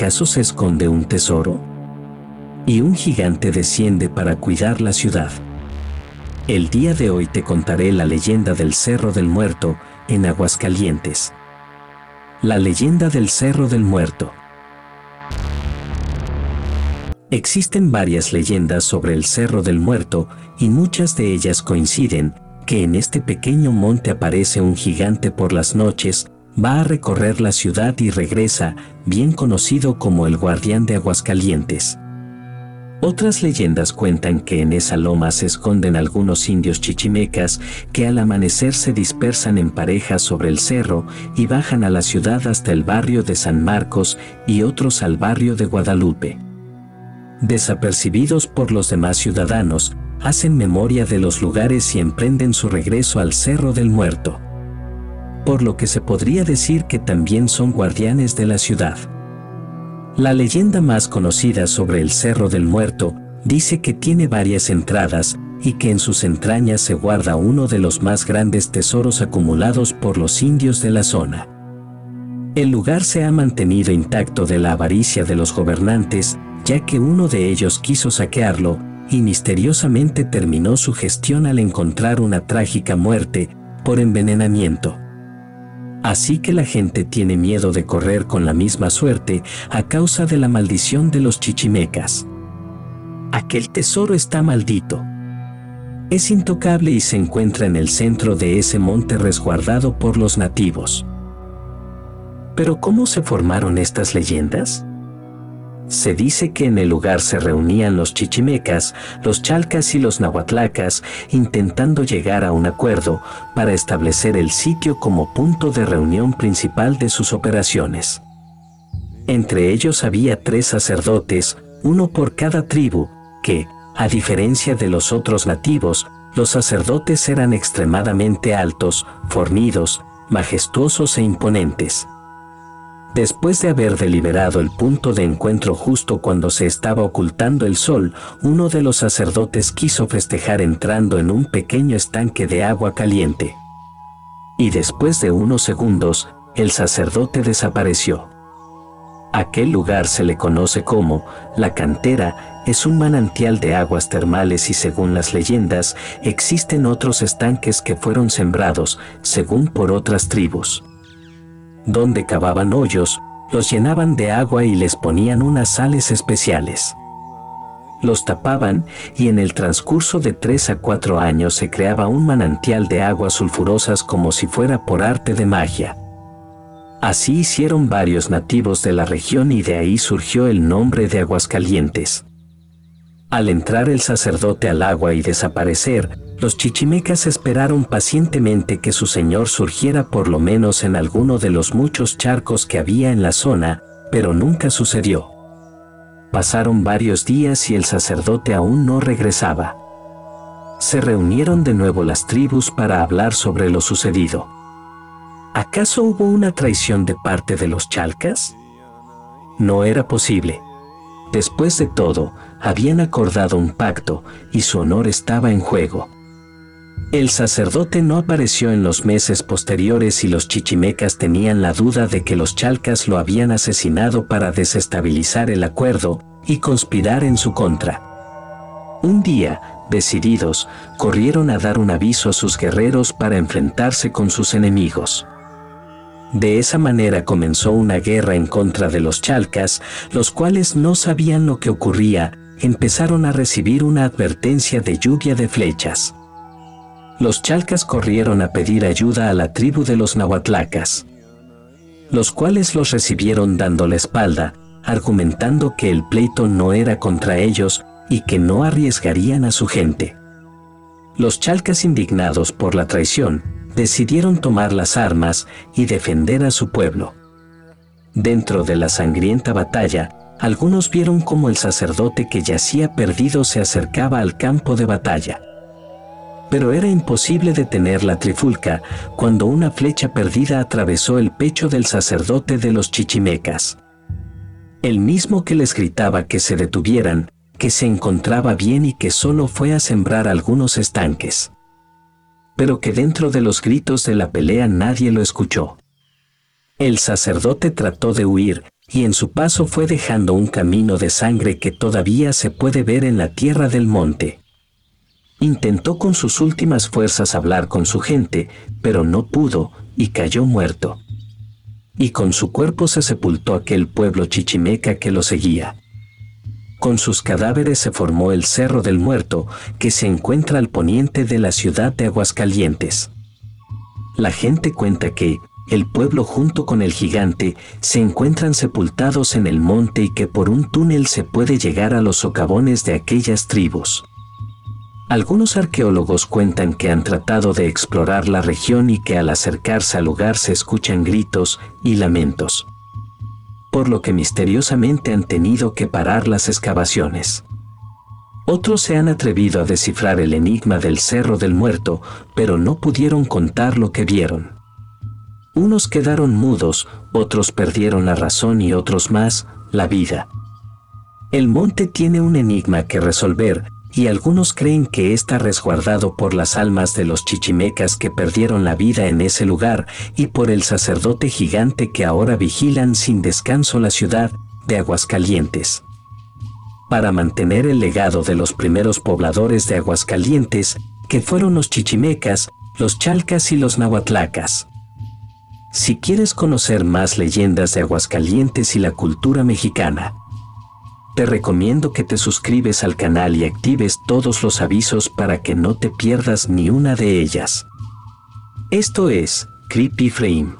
¿Acaso se esconde un tesoro? Y un gigante desciende para cuidar la ciudad. El día de hoy te contaré la leyenda del Cerro del Muerto en Aguascalientes. La leyenda del Cerro del Muerto. Existen varias leyendas sobre el Cerro del Muerto y muchas de ellas coinciden que en este pequeño monte aparece un gigante por las noches, va a recorrer la ciudad y regresa, bien conocido como el guardián de Aguascalientes. Otras leyendas cuentan que en esa loma se esconden algunos indios chichimecas que al amanecer se dispersan en parejas sobre el cerro y bajan a la ciudad hasta el barrio de San Marcos y otros al barrio de Guadalupe desapercibidos por los demás ciudadanos, hacen memoria de los lugares y emprenden su regreso al Cerro del Muerto. Por lo que se podría decir que también son guardianes de la ciudad. La leyenda más conocida sobre el Cerro del Muerto dice que tiene varias entradas y que en sus entrañas se guarda uno de los más grandes tesoros acumulados por los indios de la zona. El lugar se ha mantenido intacto de la avaricia de los gobernantes ya que uno de ellos quiso saquearlo y misteriosamente terminó su gestión al encontrar una trágica muerte por envenenamiento. Así que la gente tiene miedo de correr con la misma suerte a causa de la maldición de los chichimecas. Aquel tesoro está maldito. Es intocable y se encuentra en el centro de ese monte resguardado por los nativos. Pero ¿cómo se formaron estas leyendas? Se dice que en el lugar se reunían los chichimecas, los chalcas y los nahuatlacas, intentando llegar a un acuerdo para establecer el sitio como punto de reunión principal de sus operaciones. Entre ellos había tres sacerdotes, uno por cada tribu, que, a diferencia de los otros nativos, los sacerdotes eran extremadamente altos, fornidos, majestuosos e imponentes. Después de haber deliberado el punto de encuentro justo cuando se estaba ocultando el sol, uno de los sacerdotes quiso festejar entrando en un pequeño estanque de agua caliente. Y después de unos segundos, el sacerdote desapareció. Aquel lugar se le conoce como la cantera, es un manantial de aguas termales y según las leyendas, existen otros estanques que fueron sembrados, según por otras tribus donde cavaban hoyos, los llenaban de agua y les ponían unas sales especiales. Los tapaban y en el transcurso de tres a cuatro años se creaba un manantial de aguas sulfurosas como si fuera por arte de magia. Así hicieron varios nativos de la región y de ahí surgió el nombre de Aguascalientes. Al entrar el sacerdote al agua y desaparecer, los chichimecas esperaron pacientemente que su señor surgiera por lo menos en alguno de los muchos charcos que había en la zona, pero nunca sucedió. Pasaron varios días y el sacerdote aún no regresaba. Se reunieron de nuevo las tribus para hablar sobre lo sucedido. ¿Acaso hubo una traición de parte de los chalcas? No era posible. Después de todo, habían acordado un pacto y su honor estaba en juego. El sacerdote no apareció en los meses posteriores y los chichimecas tenían la duda de que los chalcas lo habían asesinado para desestabilizar el acuerdo y conspirar en su contra. Un día, decididos, corrieron a dar un aviso a sus guerreros para enfrentarse con sus enemigos. De esa manera comenzó una guerra en contra de los chalcas, los cuales no sabían lo que ocurría, empezaron a recibir una advertencia de lluvia de flechas los chalcas corrieron a pedir ayuda a la tribu de los nahuatlacas, los cuales los recibieron dando la espalda, argumentando que el pleito no era contra ellos y que no arriesgarían a su gente. Los chalcas indignados por la traición, decidieron tomar las armas y defender a su pueblo. Dentro de la sangrienta batalla, algunos vieron como el sacerdote que yacía perdido se acercaba al campo de batalla pero era imposible detener la trifulca cuando una flecha perdida atravesó el pecho del sacerdote de los chichimecas. El mismo que les gritaba que se detuvieran, que se encontraba bien y que solo fue a sembrar algunos estanques. Pero que dentro de los gritos de la pelea nadie lo escuchó. El sacerdote trató de huir, y en su paso fue dejando un camino de sangre que todavía se puede ver en la tierra del monte. Intentó con sus últimas fuerzas hablar con su gente, pero no pudo, y cayó muerto. Y con su cuerpo se sepultó aquel pueblo chichimeca que lo seguía. Con sus cadáveres se formó el Cerro del Muerto, que se encuentra al poniente de la ciudad de Aguascalientes. La gente cuenta que, el pueblo junto con el gigante se encuentran sepultados en el monte y que por un túnel se puede llegar a los socavones de aquellas tribus. Algunos arqueólogos cuentan que han tratado de explorar la región y que al acercarse al lugar se escuchan gritos y lamentos por lo que misteriosamente han tenido que parar las excavaciones. Otros se han atrevido a descifrar el enigma del Cerro del Muerto, pero no pudieron contar lo que vieron. Unos quedaron mudos, otros perdieron la razón y otros más, la vida. El monte tiene un enigma que resolver, y algunos creen que está resguardado por las almas de los chichimecas que perdieron la vida en ese lugar y por el sacerdote gigante que ahora vigilan sin descanso la ciudad de Aguascalientes. Para mantener el legado de los primeros pobladores de Aguascalientes, que fueron los chichimecas, los chalcas y los nahuatlacas. Si quieres conocer más leyendas de Aguascalientes y la cultura mexicana, te recomiendo que te suscribes al canal y actives todos los avisos para que no te pierdas ni una de ellas. Esto es Creepy Frame.